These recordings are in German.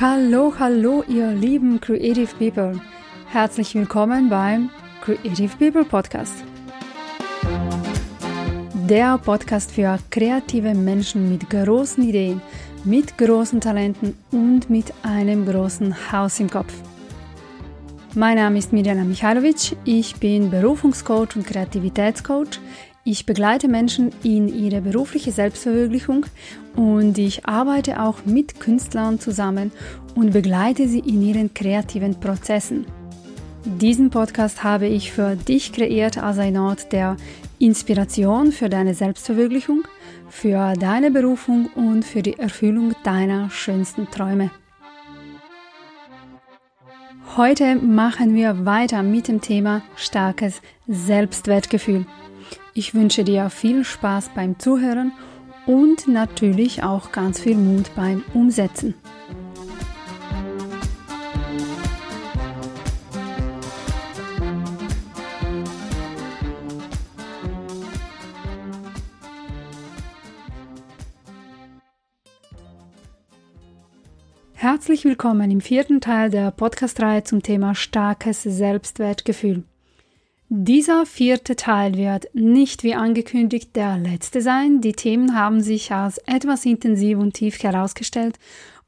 Hallo, hallo, ihr lieben Creative People. Herzlich willkommen beim Creative People Podcast. Der Podcast für kreative Menschen mit großen Ideen, mit großen Talenten und mit einem großen Haus im Kopf. Mein Name ist Mirjana Michalovic, ich bin Berufungscoach und Kreativitätscoach. Ich begleite Menschen in ihre berufliche Selbstverwirklichung und ich arbeite auch mit Künstlern zusammen und begleite sie in ihren kreativen Prozessen. Diesen Podcast habe ich für dich kreiert als ein Ort der Inspiration für deine Selbstverwirklichung, für deine Berufung und für die Erfüllung deiner schönsten Träume. Heute machen wir weiter mit dem Thema starkes Selbstwertgefühl. Ich wünsche dir viel Spaß beim Zuhören und natürlich auch ganz viel Mut beim Umsetzen. Herzlich willkommen im vierten Teil der Podcast-Reihe zum Thema starkes Selbstwertgefühl. Dieser vierte Teil wird nicht wie angekündigt der letzte sein. Die Themen haben sich als etwas intensiv und tief herausgestellt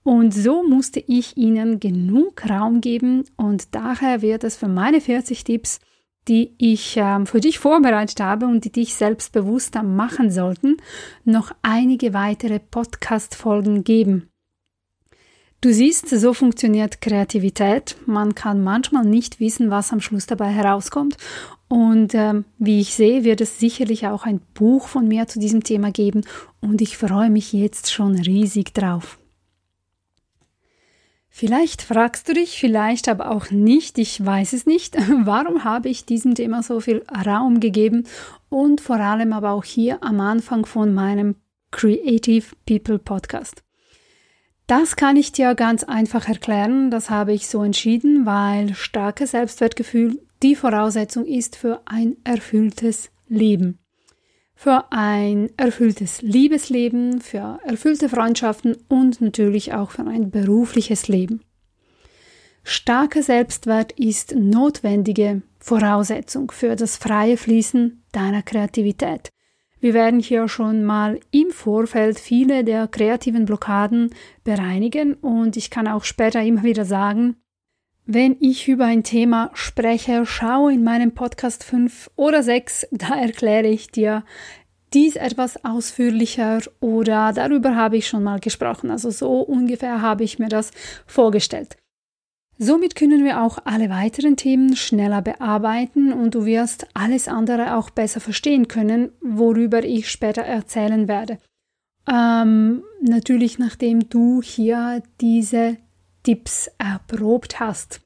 und so musste ich Ihnen genug Raum geben und daher wird es für meine 40 Tipps, die ich äh, für dich vorbereitet habe und die dich selbstbewusster machen sollten, noch einige weitere Podcast-Folgen geben. Du siehst, so funktioniert Kreativität. Man kann manchmal nicht wissen, was am Schluss dabei herauskommt. Und ähm, wie ich sehe, wird es sicherlich auch ein Buch von mir zu diesem Thema geben. Und ich freue mich jetzt schon riesig drauf. Vielleicht fragst du dich, vielleicht aber auch nicht, ich weiß es nicht, warum habe ich diesem Thema so viel Raum gegeben und vor allem aber auch hier am Anfang von meinem Creative People Podcast. Das kann ich dir ganz einfach erklären. Das habe ich so entschieden, weil starkes Selbstwertgefühl die Voraussetzung ist für ein erfülltes Leben. Für ein erfülltes Liebesleben, für erfüllte Freundschaften und natürlich auch für ein berufliches Leben. Starker Selbstwert ist notwendige Voraussetzung für das freie Fließen deiner Kreativität. Wir werden hier schon mal im Vorfeld viele der kreativen Blockaden bereinigen und ich kann auch später immer wieder sagen, wenn ich über ein Thema spreche, schau in meinem Podcast 5 oder 6, da erkläre ich dir dies etwas ausführlicher oder darüber habe ich schon mal gesprochen. Also so ungefähr habe ich mir das vorgestellt. Somit können wir auch alle weiteren Themen schneller bearbeiten und du wirst alles andere auch besser verstehen können, worüber ich später erzählen werde. Ähm, natürlich nachdem du hier diese Tipps erprobt hast.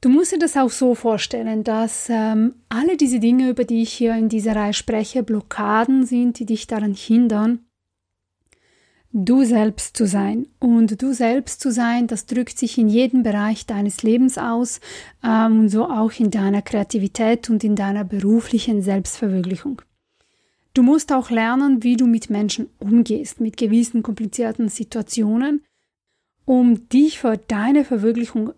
Du musst dir das auch so vorstellen, dass ähm, alle diese Dinge, über die ich hier in dieser Reihe spreche, Blockaden sind, die dich daran hindern, du selbst zu sein. Und du selbst zu sein, das drückt sich in jedem Bereich deines Lebens aus ähm, und so auch in deiner Kreativität und in deiner beruflichen Selbstverwirklichung. Du musst auch lernen, wie du mit Menschen umgehst, mit gewissen komplizierten Situationen, um dich für deine Verwirklichung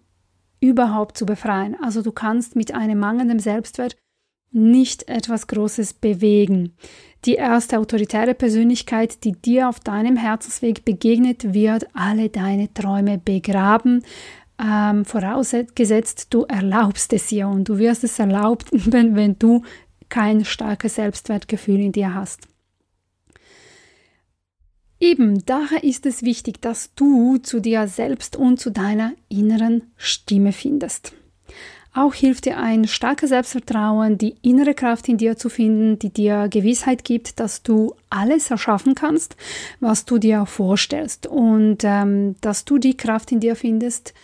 überhaupt zu befreien. Also du kannst mit einem mangelnden Selbstwert nicht etwas Großes bewegen. Die erste autoritäre Persönlichkeit, die dir auf deinem Herzensweg begegnet, wird alle deine Träume begraben, ähm, vorausgesetzt du erlaubst es ihr und du wirst es erlaubt, wenn, wenn du kein starkes Selbstwertgefühl in dir hast. Eben daher ist es wichtig, dass du zu dir selbst und zu deiner inneren Stimme findest. Auch hilft dir ein starkes Selbstvertrauen, die innere Kraft in dir zu finden, die dir Gewissheit gibt, dass du alles erschaffen kannst, was du dir vorstellst und ähm, dass du die Kraft in dir findest,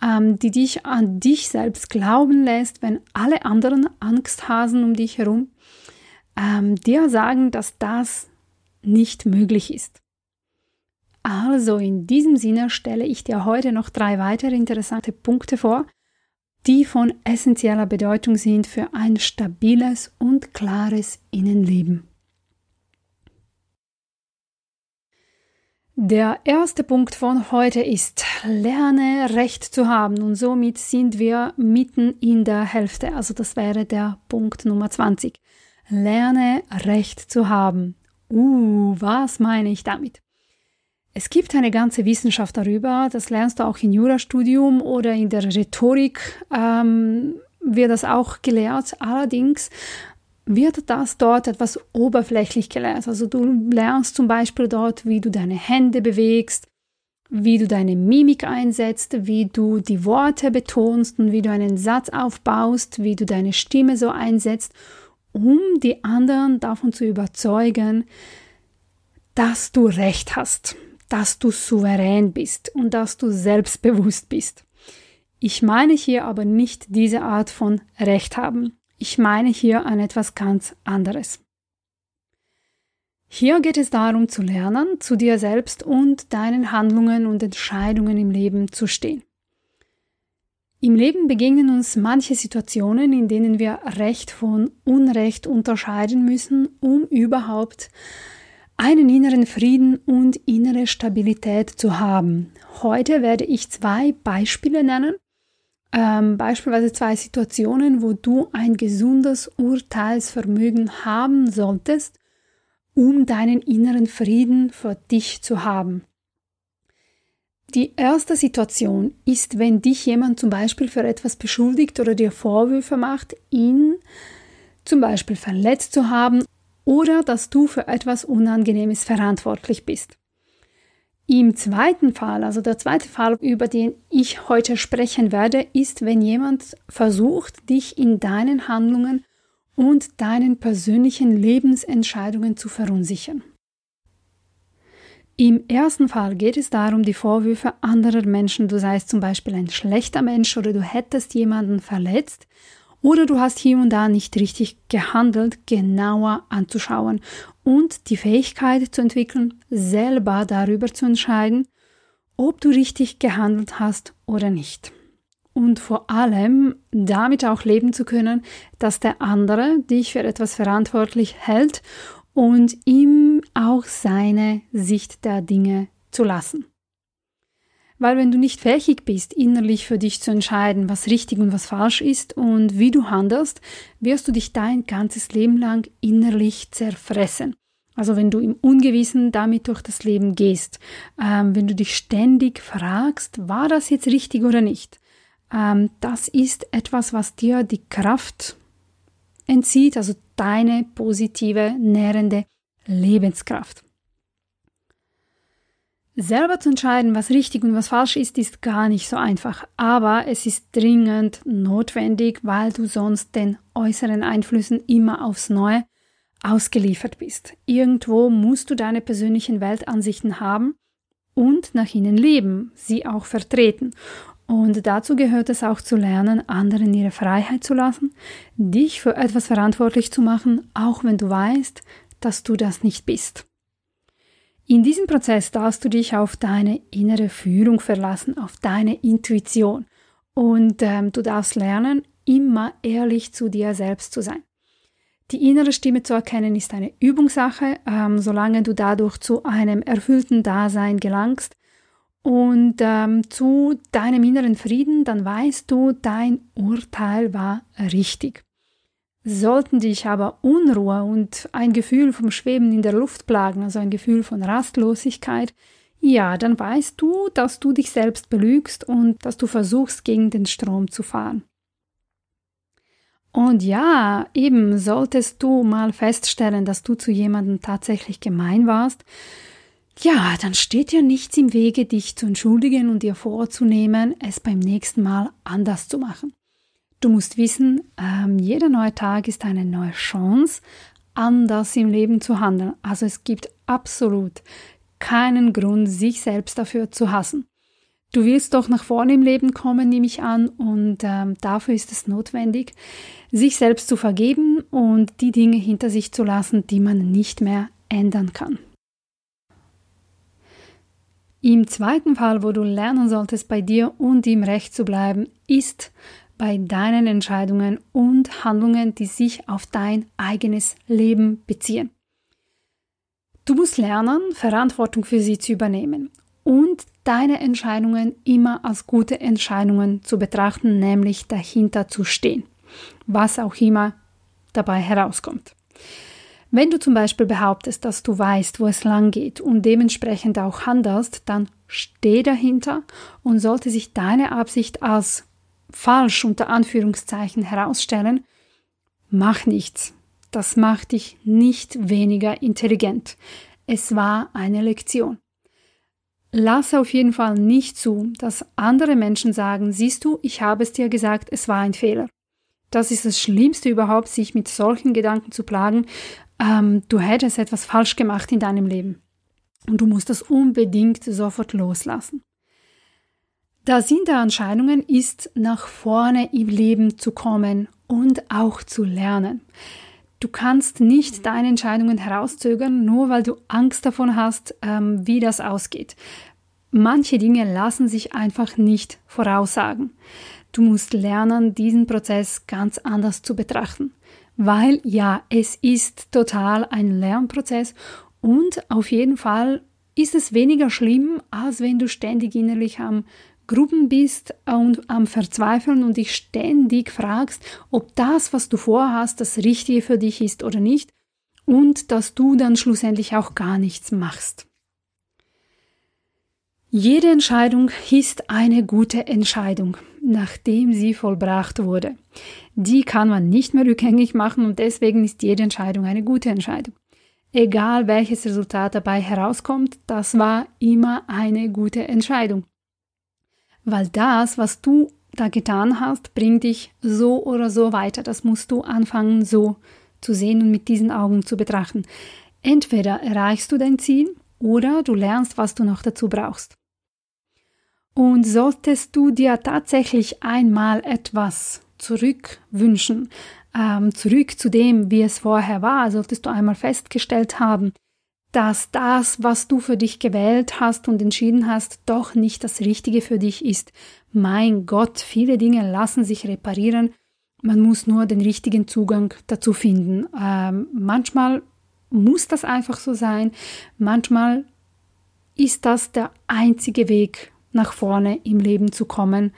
ähm, die dich an dich selbst glauben lässt, wenn alle anderen Angsthasen um dich herum ähm, dir sagen, dass das nicht möglich ist. Also in diesem Sinne stelle ich dir heute noch drei weitere interessante Punkte vor, die von essentieller Bedeutung sind für ein stabiles und klares Innenleben. Der erste Punkt von heute ist, lerne Recht zu haben und somit sind wir mitten in der Hälfte. Also das wäre der Punkt Nummer 20. Lerne Recht zu haben. Uh, was meine ich damit? Es gibt eine ganze Wissenschaft darüber, das lernst du auch im Jurastudium oder in der Rhetorik ähm, wird das auch gelehrt. Allerdings wird das dort etwas oberflächlich gelernt. Also du lernst zum Beispiel dort, wie du deine Hände bewegst, wie du deine Mimik einsetzt, wie du die Worte betonst und wie du einen Satz aufbaust, wie du deine Stimme so einsetzt, um die anderen davon zu überzeugen, dass du recht hast, dass du souverän bist und dass du selbstbewusst bist. Ich meine hier aber nicht diese Art von Recht haben. Ich meine hier an etwas ganz anderes. Hier geht es darum zu lernen, zu dir selbst und deinen Handlungen und Entscheidungen im Leben zu stehen. Im Leben begegnen uns manche Situationen, in denen wir Recht von Unrecht unterscheiden müssen, um überhaupt einen inneren Frieden und innere Stabilität zu haben. Heute werde ich zwei Beispiele nennen, ähm, beispielsweise zwei Situationen, wo du ein gesundes Urteilsvermögen haben solltest, um deinen inneren Frieden für dich zu haben. Die erste Situation ist, wenn dich jemand zum Beispiel für etwas beschuldigt oder dir Vorwürfe macht, ihn zum Beispiel verletzt zu haben oder dass du für etwas Unangenehmes verantwortlich bist. Im zweiten Fall, also der zweite Fall, über den ich heute sprechen werde, ist, wenn jemand versucht, dich in deinen Handlungen und deinen persönlichen Lebensentscheidungen zu verunsichern. Im ersten Fall geht es darum, die Vorwürfe anderer Menschen, du seist zum Beispiel ein schlechter Mensch oder du hättest jemanden verletzt oder du hast hier und da nicht richtig gehandelt, genauer anzuschauen und die Fähigkeit zu entwickeln, selber darüber zu entscheiden, ob du richtig gehandelt hast oder nicht. Und vor allem damit auch leben zu können, dass der andere dich für etwas verantwortlich hält und ihm auch seine Sicht der Dinge zu lassen. Weil wenn du nicht fähig bist, innerlich für dich zu entscheiden, was richtig und was falsch ist und wie du handelst, wirst du dich dein ganzes Leben lang innerlich zerfressen. Also wenn du im Ungewissen damit durch das Leben gehst, ähm, wenn du dich ständig fragst, war das jetzt richtig oder nicht, ähm, das ist etwas, was dir die Kraft entzieht, also deine positive, nährende Lebenskraft. Selber zu entscheiden, was richtig und was falsch ist, ist gar nicht so einfach, aber es ist dringend notwendig, weil du sonst den äußeren Einflüssen immer aufs Neue ausgeliefert bist. Irgendwo musst du deine persönlichen Weltansichten haben und nach ihnen leben, sie auch vertreten. Und dazu gehört es auch zu lernen, anderen ihre Freiheit zu lassen, dich für etwas verantwortlich zu machen, auch wenn du weißt, dass du das nicht bist. In diesem Prozess darfst du dich auf deine innere Führung verlassen, auf deine Intuition. Und ähm, du darfst lernen, immer ehrlich zu dir selbst zu sein. Die innere Stimme zu erkennen ist eine Übungssache, ähm, solange du dadurch zu einem erfüllten Dasein gelangst und ähm, zu deinem inneren Frieden, dann weißt du, dein Urteil war richtig. Sollten dich aber Unruhe und ein Gefühl vom Schweben in der Luft plagen, also ein Gefühl von Rastlosigkeit, ja, dann weißt du, dass du dich selbst belügst und dass du versuchst, gegen den Strom zu fahren. Und ja, eben solltest du mal feststellen, dass du zu jemandem tatsächlich gemein warst, ja, dann steht dir nichts im Wege, dich zu entschuldigen und dir vorzunehmen, es beim nächsten Mal anders zu machen. Du musst wissen, ähm, jeder neue Tag ist eine neue Chance, anders im Leben zu handeln. Also es gibt absolut keinen Grund, sich selbst dafür zu hassen. Du willst doch nach vorne im Leben kommen, nehme ich an, und ähm, dafür ist es notwendig, sich selbst zu vergeben und die Dinge hinter sich zu lassen, die man nicht mehr ändern kann. Im zweiten Fall, wo du lernen solltest, bei dir und im Recht zu bleiben, ist, bei deinen Entscheidungen und Handlungen, die sich auf dein eigenes Leben beziehen. Du musst lernen, Verantwortung für sie zu übernehmen und deine Entscheidungen immer als gute Entscheidungen zu betrachten, nämlich dahinter zu stehen, was auch immer dabei herauskommt. Wenn du zum Beispiel behauptest, dass du weißt, wo es lang geht und dementsprechend auch handelst, dann steh dahinter und sollte sich deine Absicht als falsch unter Anführungszeichen herausstellen, mach nichts. Das macht dich nicht weniger intelligent. Es war eine Lektion. Lass auf jeden Fall nicht zu, dass andere Menschen sagen, siehst du, ich habe es dir gesagt, es war ein Fehler. Das ist das Schlimmste überhaupt, sich mit solchen Gedanken zu plagen, ähm, du hättest etwas falsch gemacht in deinem Leben. Und du musst das unbedingt sofort loslassen. Der Sinn der Entscheidungen ist, nach vorne im Leben zu kommen und auch zu lernen. Du kannst nicht deine Entscheidungen herauszögern, nur weil du Angst davon hast, ähm, wie das ausgeht. Manche Dinge lassen sich einfach nicht voraussagen. Du musst lernen, diesen Prozess ganz anders zu betrachten. Weil ja, es ist total ein Lernprozess und auf jeden Fall ist es weniger schlimm, als wenn du ständig innerlich am Gruppen bist und am Verzweifeln und dich ständig fragst, ob das, was du vorhast, das Richtige für dich ist oder nicht und dass du dann schlussendlich auch gar nichts machst. Jede Entscheidung ist eine gute Entscheidung, nachdem sie vollbracht wurde. Die kann man nicht mehr rückgängig machen und deswegen ist jede Entscheidung eine gute Entscheidung. Egal welches Resultat dabei herauskommt, das war immer eine gute Entscheidung weil das, was du da getan hast, bringt dich so oder so weiter. Das musst du anfangen so zu sehen und mit diesen Augen zu betrachten. Entweder erreichst du dein Ziel oder du lernst, was du noch dazu brauchst. Und solltest du dir tatsächlich einmal etwas zurückwünschen, ähm, zurück zu dem, wie es vorher war, solltest du einmal festgestellt haben, dass das, was du für dich gewählt hast und entschieden hast, doch nicht das Richtige für dich ist. Mein Gott, viele Dinge lassen sich reparieren. Man muss nur den richtigen Zugang dazu finden. Ähm, manchmal muss das einfach so sein. Manchmal ist das der einzige Weg nach vorne im Leben zu kommen.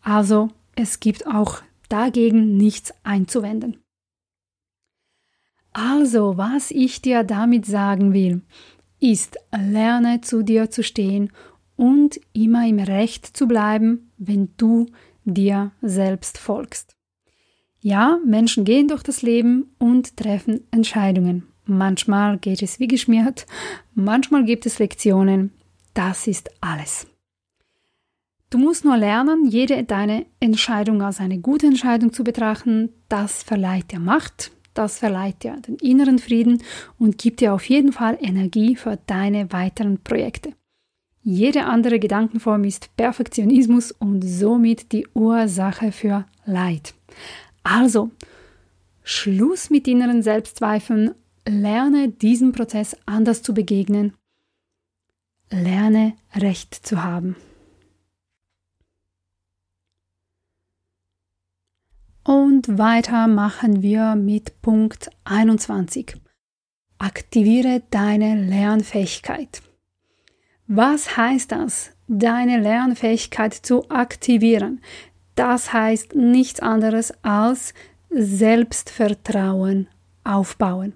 Also es gibt auch dagegen nichts einzuwenden. Also, was ich dir damit sagen will, ist, lerne zu dir zu stehen und immer im Recht zu bleiben, wenn du dir selbst folgst. Ja, Menschen gehen durch das Leben und treffen Entscheidungen. Manchmal geht es wie geschmiert, manchmal gibt es Lektionen. Das ist alles. Du musst nur lernen, jede deine Entscheidung als eine gute Entscheidung zu betrachten. Das verleiht dir Macht, das verleiht dir den inneren Frieden und gibt dir auf jeden Fall Energie für deine weiteren Projekte. Jede andere Gedankenform ist Perfektionismus und somit die Ursache für Leid. Also, Schluss mit inneren Selbstzweifeln, lerne diesem Prozess anders zu begegnen, lerne Recht zu haben. Und weiter machen wir mit Punkt 21. Aktiviere deine Lernfähigkeit. Was heißt das, deine Lernfähigkeit zu aktivieren? Das heißt nichts anderes als Selbstvertrauen aufbauen.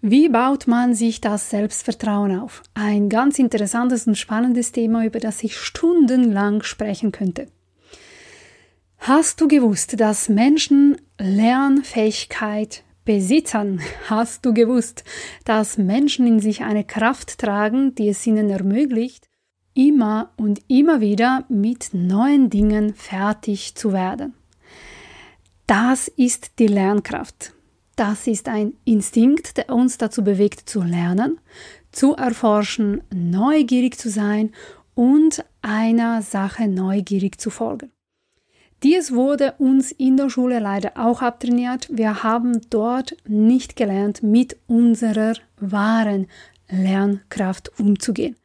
Wie baut man sich das Selbstvertrauen auf? Ein ganz interessantes und spannendes Thema, über das ich stundenlang sprechen könnte. Hast du gewusst, dass Menschen Lernfähigkeit besitzen? Hast du gewusst, dass Menschen in sich eine Kraft tragen, die es ihnen ermöglicht, immer und immer wieder mit neuen Dingen fertig zu werden? Das ist die Lernkraft. Das ist ein Instinkt, der uns dazu bewegt zu lernen, zu erforschen, neugierig zu sein und einer Sache neugierig zu folgen. Dies wurde uns in der Schule leider auch abtrainiert. Wir haben dort nicht gelernt, mit unserer wahren Lernkraft umzugehen.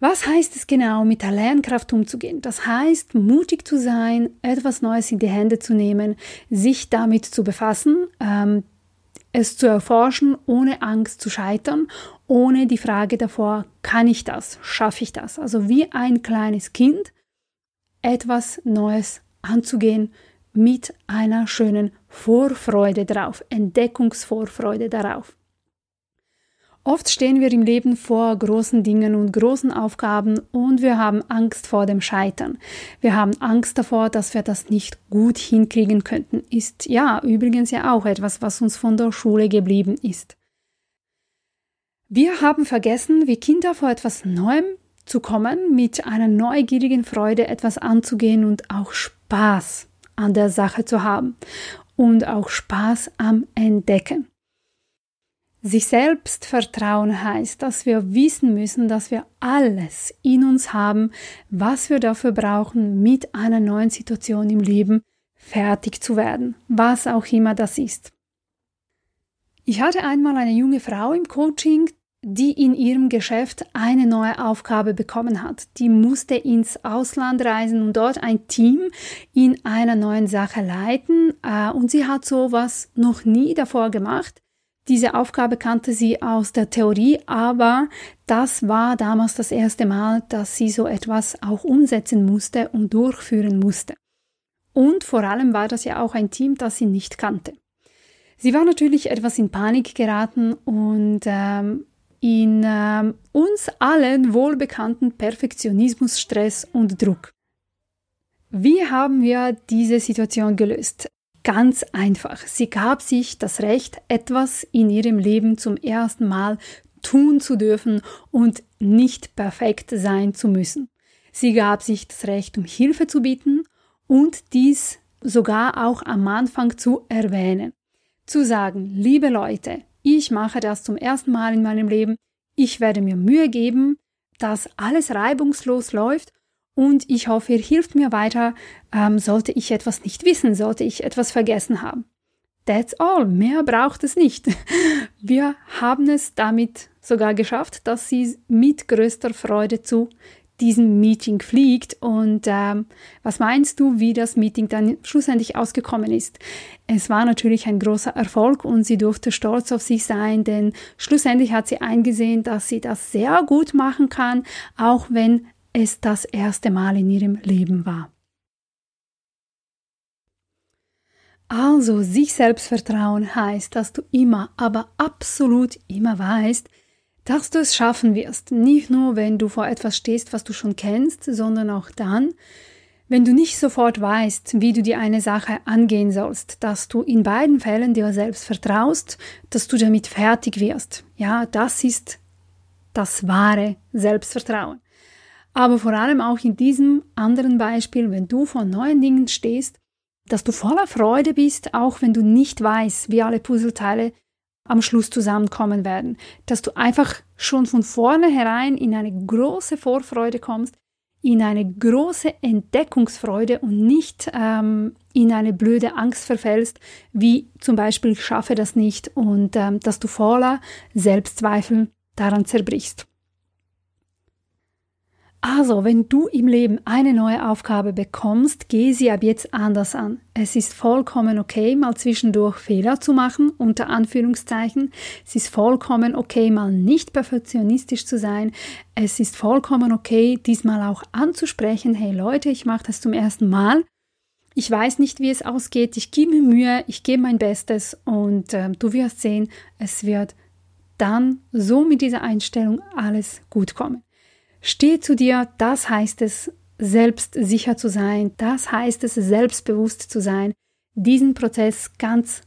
Was heißt es genau, mit der Lernkraft umzugehen? Das heißt, mutig zu sein, etwas Neues in die Hände zu nehmen, sich damit zu befassen, ähm, es zu erforschen, ohne Angst zu scheitern, ohne die Frage davor, kann ich das, schaffe ich das? Also wie ein kleines Kind etwas Neues anzugehen mit einer schönen Vorfreude darauf, Entdeckungsvorfreude darauf. Oft stehen wir im Leben vor großen Dingen und großen Aufgaben und wir haben Angst vor dem Scheitern. Wir haben Angst davor, dass wir das nicht gut hinkriegen könnten. Ist ja übrigens ja auch etwas, was uns von der Schule geblieben ist. Wir haben vergessen, wie Kinder vor etwas Neuem zu kommen, mit einer neugierigen Freude etwas anzugehen und auch Spaß an der Sache zu haben und auch Spaß am Entdecken. Sich selbst vertrauen heißt, dass wir wissen müssen, dass wir alles in uns haben, was wir dafür brauchen, mit einer neuen Situation im Leben fertig zu werden, was auch immer das ist. Ich hatte einmal eine junge Frau im Coaching, die in ihrem Geschäft eine neue Aufgabe bekommen hat. Die musste ins Ausland reisen und dort ein Team in einer neuen Sache leiten. Äh, und sie hat sowas noch nie davor gemacht. Diese Aufgabe kannte sie aus der Theorie, aber das war damals das erste Mal, dass sie so etwas auch umsetzen musste und durchführen musste. Und vor allem war das ja auch ein Team, das sie nicht kannte. Sie war natürlich etwas in Panik geraten und ähm, in ähm, uns allen wohlbekannten Perfektionismus, Stress und Druck. Wie haben wir diese Situation gelöst? Ganz einfach. Sie gab sich das Recht, etwas in ihrem Leben zum ersten Mal tun zu dürfen und nicht perfekt sein zu müssen. Sie gab sich das Recht, um Hilfe zu bieten und dies sogar auch am Anfang zu erwähnen. Zu sagen, liebe Leute, ich mache das zum ersten Mal in meinem Leben, ich werde mir Mühe geben, dass alles reibungslos läuft und ich hoffe, ihr hilft mir weiter, ähm, sollte ich etwas nicht wissen, sollte ich etwas vergessen haben. That's all, mehr braucht es nicht. Wir haben es damit sogar geschafft, dass sie mit größter Freude zu diesem Meeting fliegt. Und ähm, was meinst du, wie das Meeting dann schlussendlich ausgekommen ist? Es war natürlich ein großer Erfolg und sie durfte stolz auf sich sein, denn schlussendlich hat sie eingesehen, dass sie das sehr gut machen kann, auch wenn es das erste Mal in ihrem Leben war. Also sich selbst vertrauen heißt, dass du immer, aber absolut immer weißt, dass du es schaffen wirst. Nicht nur, wenn du vor etwas stehst, was du schon kennst, sondern auch dann, wenn du nicht sofort weißt, wie du dir eine Sache angehen sollst, dass du in beiden Fällen dir selbst vertraust, dass du damit fertig wirst. Ja, das ist das wahre Selbstvertrauen. Aber vor allem auch in diesem anderen Beispiel, wenn du vor neuen Dingen stehst, dass du voller Freude bist, auch wenn du nicht weißt, wie alle Puzzleteile am Schluss zusammenkommen werden. Dass du einfach schon von vornherein in eine große Vorfreude kommst, in eine große Entdeckungsfreude und nicht ähm, in eine blöde Angst verfällst, wie zum Beispiel ich schaffe das nicht und ähm, dass du voller Selbstzweifel daran zerbrichst. Also, wenn du im Leben eine neue Aufgabe bekommst, geh sie ab jetzt anders an. Es ist vollkommen okay, mal zwischendurch Fehler zu machen, unter Anführungszeichen. Es ist vollkommen okay, mal nicht perfektionistisch zu sein. Es ist vollkommen okay, diesmal auch anzusprechen, hey Leute, ich mache das zum ersten Mal. Ich weiß nicht, wie es ausgeht. Ich gebe mir Mühe, ich gebe mein Bestes und äh, du wirst sehen, es wird dann so mit dieser Einstellung alles gut kommen. Steh zu dir, das heißt es, selbstsicher zu sein, das heißt es, selbstbewusst zu sein, diesen Prozess ganz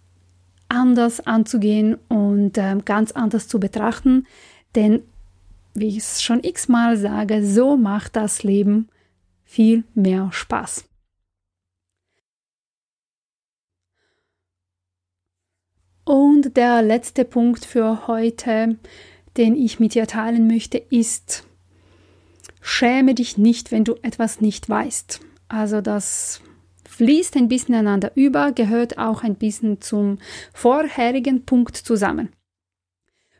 anders anzugehen und äh, ganz anders zu betrachten, denn wie ich es schon x-mal sage, so macht das Leben viel mehr Spaß. Und der letzte Punkt für heute, den ich mit dir teilen möchte, ist, Schäme dich nicht, wenn du etwas nicht weißt. Also das fließt ein bisschen einander über, gehört auch ein bisschen zum vorherigen Punkt zusammen.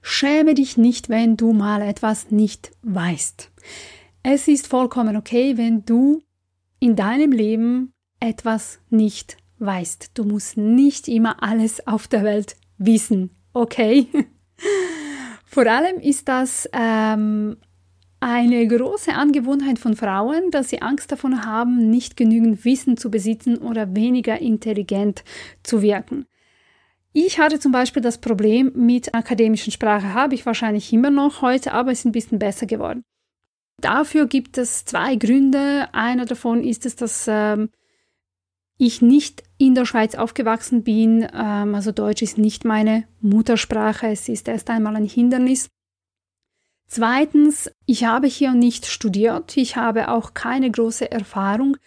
Schäme dich nicht, wenn du mal etwas nicht weißt. Es ist vollkommen okay, wenn du in deinem Leben etwas nicht weißt. Du musst nicht immer alles auf der Welt wissen, okay? Vor allem ist das ähm, eine große Angewohnheit von Frauen, dass sie Angst davon haben, nicht genügend Wissen zu besitzen oder weniger intelligent zu wirken. Ich hatte zum Beispiel das Problem mit akademischen Sprache, habe ich wahrscheinlich immer noch heute, aber es ist ein bisschen besser geworden. Dafür gibt es zwei Gründe. Einer davon ist es, dass ähm, ich nicht in der Schweiz aufgewachsen bin. Ähm, also Deutsch ist nicht meine Muttersprache. Es ist erst einmal ein Hindernis. Zweitens, ich habe hier nicht studiert. Ich habe auch keine große Erfahrung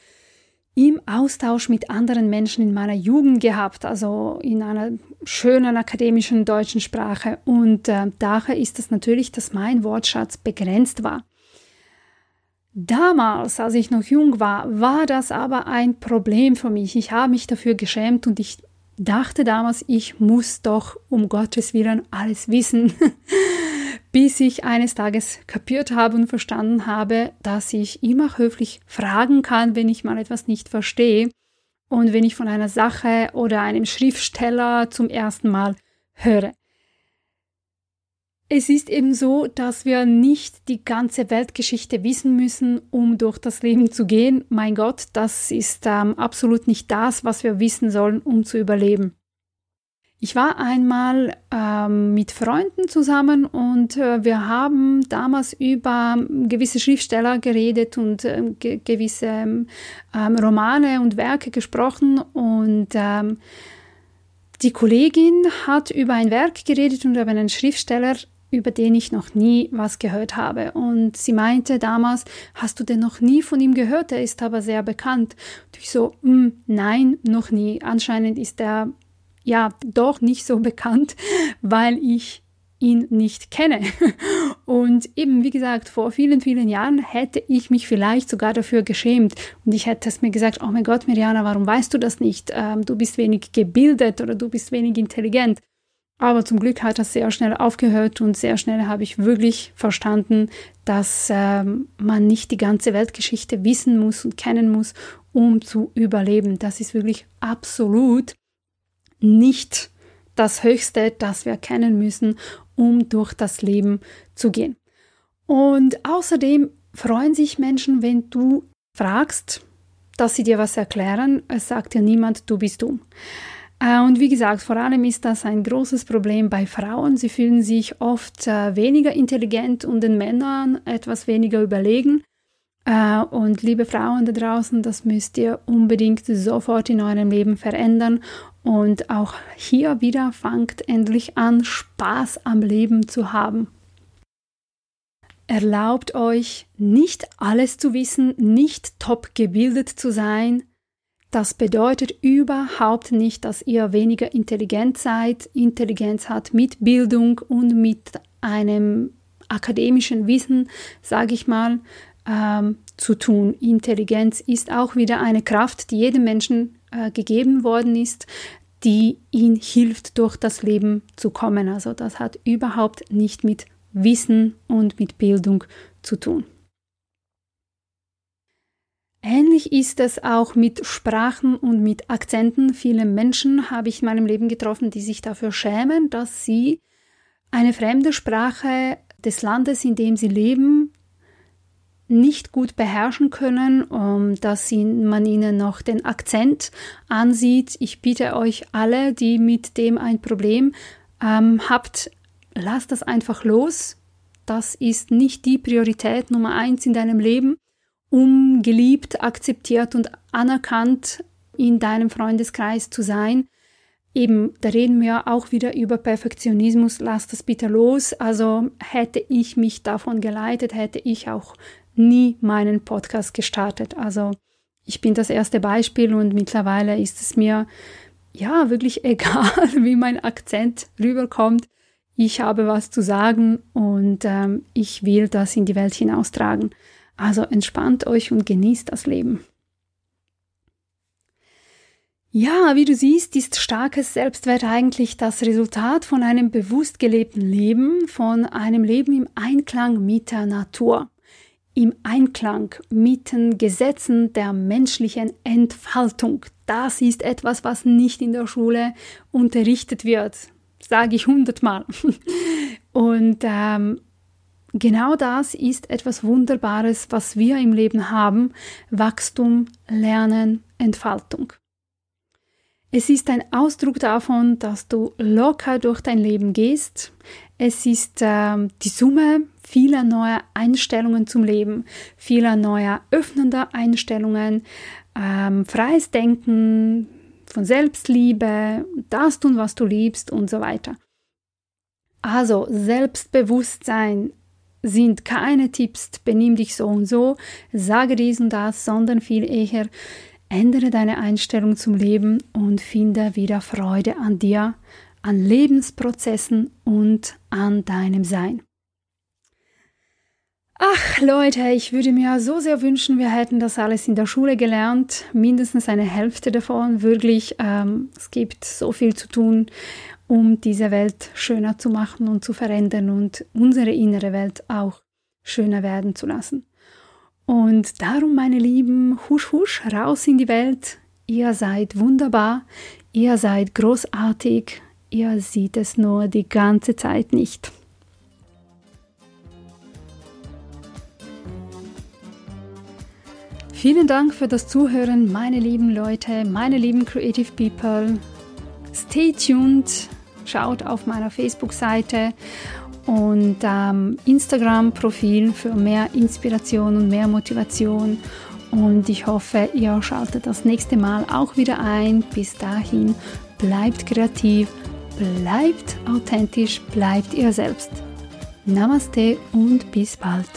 im Austausch mit anderen Menschen in meiner Jugend gehabt, also in einer schönen akademischen deutschen Sprache. Und äh, daher ist es natürlich, dass mein Wortschatz begrenzt war. Damals, als ich noch jung war, war das aber ein Problem für mich. Ich habe mich dafür geschämt und ich dachte damals, ich muss doch um Gottes Willen alles wissen, bis ich eines Tages kapiert habe und verstanden habe, dass ich immer höflich fragen kann, wenn ich mal etwas nicht verstehe und wenn ich von einer Sache oder einem Schriftsteller zum ersten Mal höre. Es ist eben so, dass wir nicht die ganze Weltgeschichte wissen müssen, um durch das Leben zu gehen. Mein Gott, das ist ähm, absolut nicht das, was wir wissen sollen, um zu überleben. Ich war einmal ähm, mit Freunden zusammen und äh, wir haben damals über gewisse Schriftsteller geredet und äh, ge gewisse ähm, Romane und Werke gesprochen und ähm, die Kollegin hat über ein Werk geredet und über einen Schriftsteller, über den ich noch nie was gehört habe. Und sie meinte damals, hast du denn noch nie von ihm gehört? Er ist aber sehr bekannt. Und ich so, mm, nein, noch nie. Anscheinend ist er ja doch nicht so bekannt, weil ich ihn nicht kenne. Und eben, wie gesagt, vor vielen, vielen Jahren hätte ich mich vielleicht sogar dafür geschämt und ich hätte es mir gesagt, oh mein Gott, Mirjana, warum weißt du das nicht? Ähm, du bist wenig gebildet oder du bist wenig intelligent. Aber zum Glück hat das sehr schnell aufgehört und sehr schnell habe ich wirklich verstanden, dass ähm, man nicht die ganze Weltgeschichte wissen muss und kennen muss, um zu überleben. Das ist wirklich absolut nicht das Höchste, das wir kennen müssen, um durch das Leben zu gehen. Und außerdem freuen sich Menschen, wenn du fragst, dass sie dir was erklären. Es sagt dir niemand, du bist dumm. Äh, und wie gesagt, vor allem ist das ein großes Problem bei Frauen. Sie fühlen sich oft äh, weniger intelligent und den Männern etwas weniger überlegen. Äh, und liebe Frauen da draußen, das müsst ihr unbedingt sofort in eurem Leben verändern. Und auch hier wieder fangt endlich an, Spaß am Leben zu haben. Erlaubt euch, nicht alles zu wissen, nicht top gebildet zu sein, das bedeutet überhaupt nicht, dass ihr weniger intelligent seid. Intelligenz hat mit Bildung und mit einem akademischen Wissen, sage ich mal, ähm, zu tun. Intelligenz ist auch wieder eine Kraft, die jedem Menschen äh, gegeben worden ist, die ihn hilft, durch das Leben zu kommen. Also das hat überhaupt nicht mit Wissen und mit Bildung zu tun. Ähnlich ist es auch mit Sprachen und mit Akzenten. Viele Menschen habe ich in meinem Leben getroffen, die sich dafür schämen, dass sie eine fremde Sprache des Landes, in dem sie leben, nicht gut beherrschen können, um, dass sie, man ihnen noch den Akzent ansieht. Ich bitte euch alle, die mit dem ein Problem ähm, habt, lasst das einfach los. Das ist nicht die Priorität Nummer eins in deinem Leben um geliebt, akzeptiert und anerkannt in deinem Freundeskreis zu sein. Eben, da reden wir auch wieder über Perfektionismus. Lass das bitte los. Also hätte ich mich davon geleitet, hätte ich auch nie meinen Podcast gestartet. Also ich bin das erste Beispiel und mittlerweile ist es mir ja wirklich egal, wie mein Akzent rüberkommt. Ich habe was zu sagen und ähm, ich will das in die Welt hinaustragen. Also entspannt euch und genießt das Leben. Ja, wie du siehst, ist starkes Selbstwert eigentlich das Resultat von einem bewusst gelebten Leben, von einem Leben im Einklang mit der Natur. Im Einklang mit den Gesetzen der menschlichen Entfaltung. Das ist etwas, was nicht in der Schule unterrichtet wird, sage ich hundertmal. Und ähm, genau das ist etwas Wunderbares, was wir im Leben haben. Wachstum, Lernen, Entfaltung. Es ist ein Ausdruck davon, dass du locker durch dein Leben gehst. Es ist äh, die Summe vieler neuer Einstellungen zum Leben, vieler neuer öffnender Einstellungen, ähm, freies Denken, von Selbstliebe, das tun, was du liebst und so weiter. Also Selbstbewusstsein sind keine Tipps, benimm dich so und so, sage dies und das, sondern viel eher Ändere deine Einstellung zum Leben und finde wieder Freude an dir, an Lebensprozessen und an deinem Sein. Ach Leute, ich würde mir so sehr wünschen, wir hätten das alles in der Schule gelernt, mindestens eine Hälfte davon. Wirklich, ähm, es gibt so viel zu tun, um diese Welt schöner zu machen und zu verändern und unsere innere Welt auch schöner werden zu lassen. Und darum, meine Lieben, husch, husch, raus in die Welt. Ihr seid wunderbar, ihr seid großartig, ihr seht es nur die ganze Zeit nicht. Vielen Dank für das Zuhören, meine lieben Leute, meine lieben Creative People. Stay tuned, schaut auf meiner Facebook-Seite und ähm, Instagram-Profil für mehr Inspiration und mehr Motivation. Und ich hoffe, ihr schaltet das nächste Mal auch wieder ein. Bis dahin, bleibt kreativ, bleibt authentisch, bleibt ihr selbst. Namaste und bis bald.